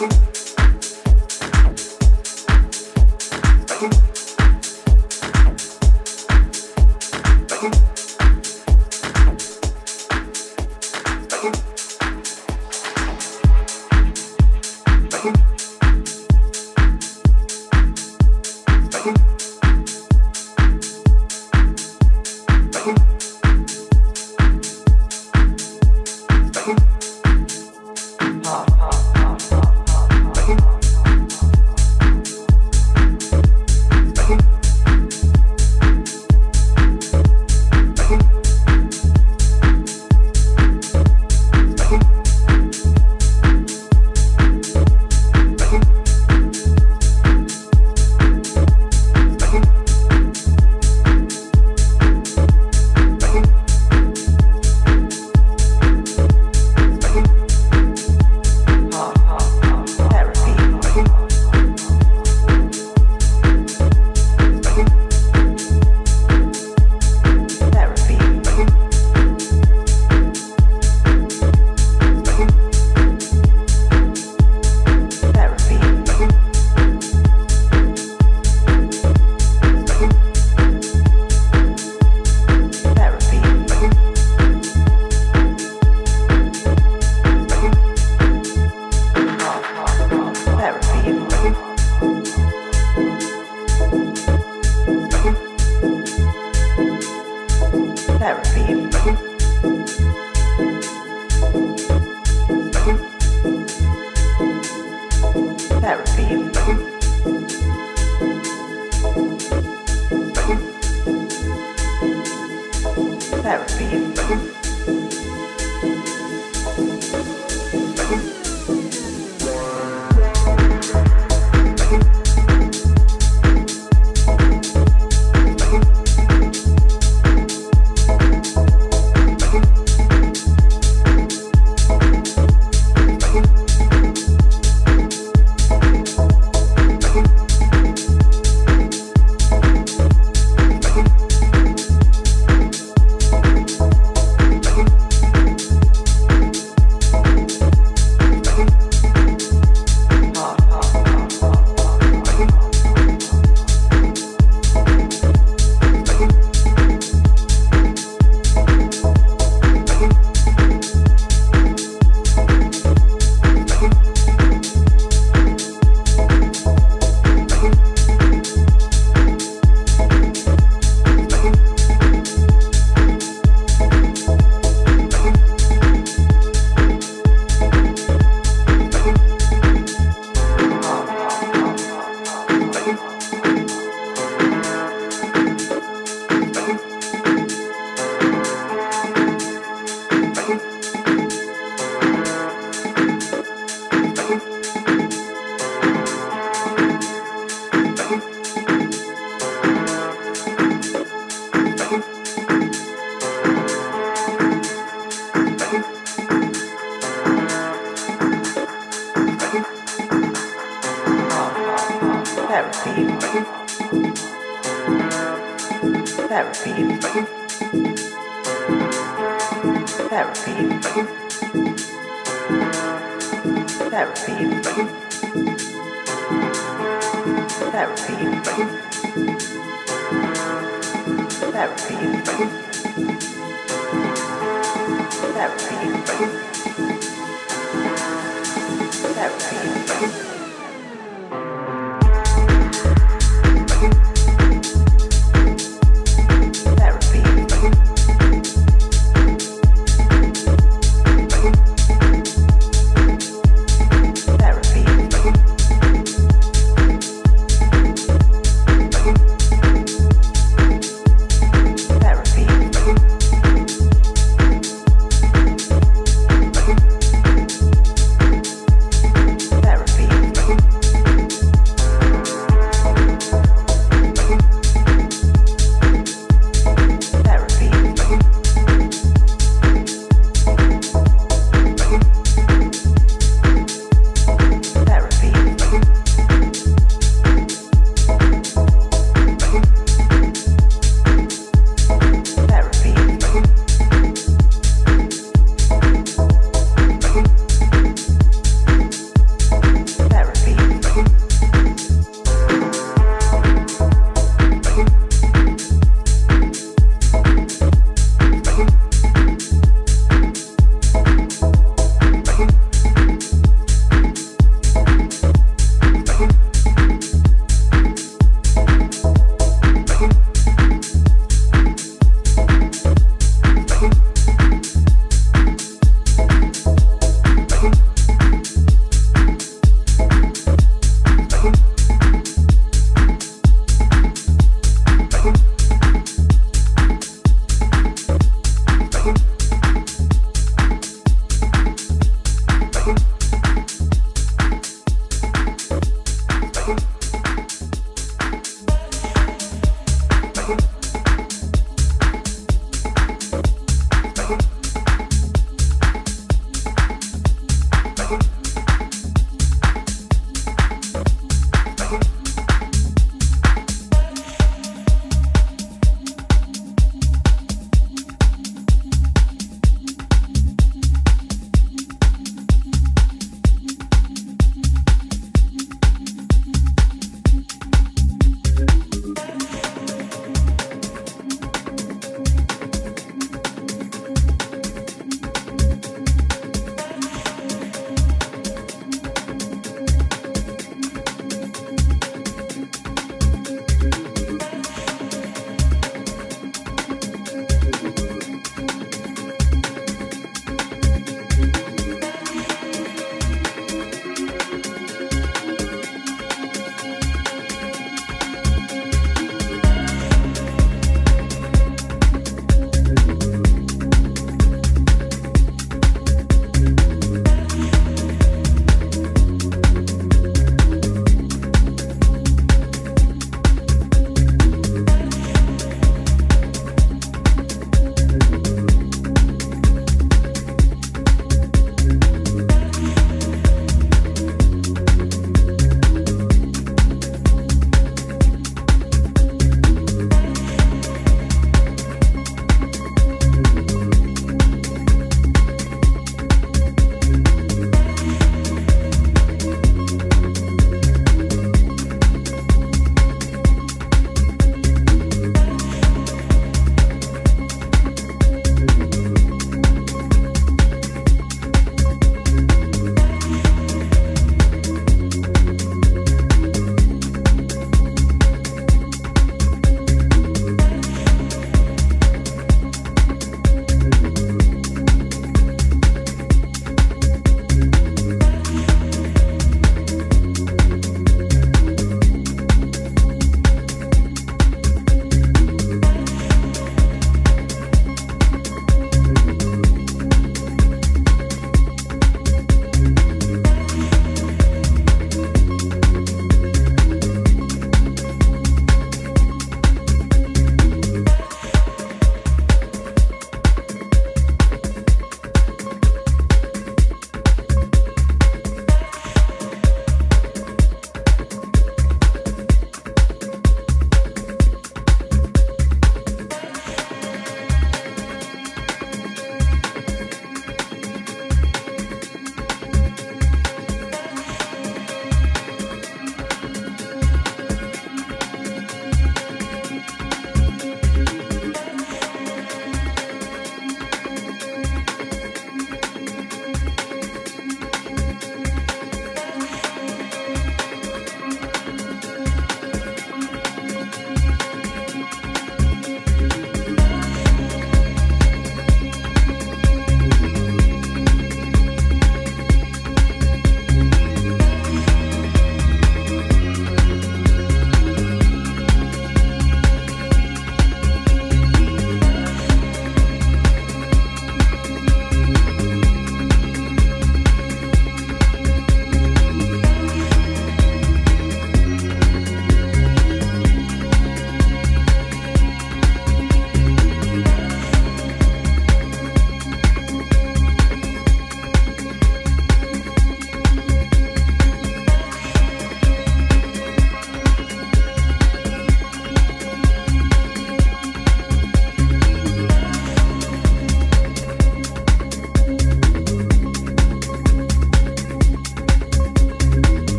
Let's go.